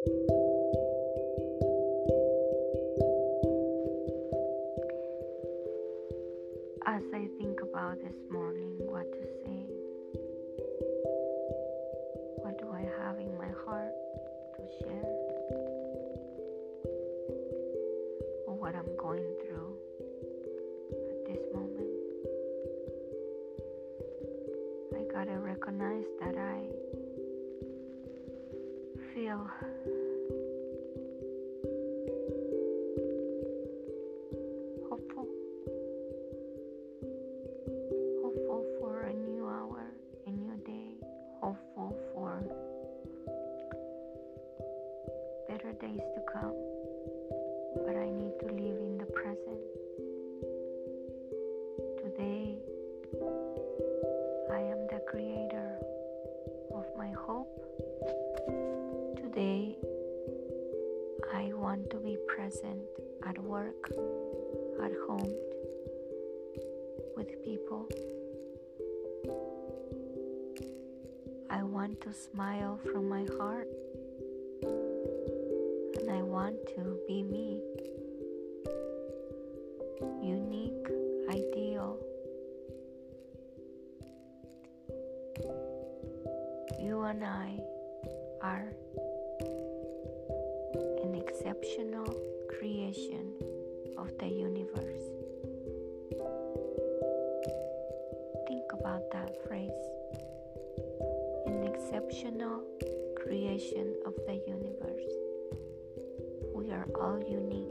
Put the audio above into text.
As I think about this morning, what to say, what do I have in my heart to share, or what I'm going through at this moment, I gotta recognize that I hopeful. Hopeful for a new hour, a new day, hopeful for better days to come. Today, I want to be present at work, at home, with people. I want to smile from my heart and I want to be me. Unique, ideal. You and I are exceptional creation of the universe. Think about that phrase an exceptional creation of the universe. We are all unique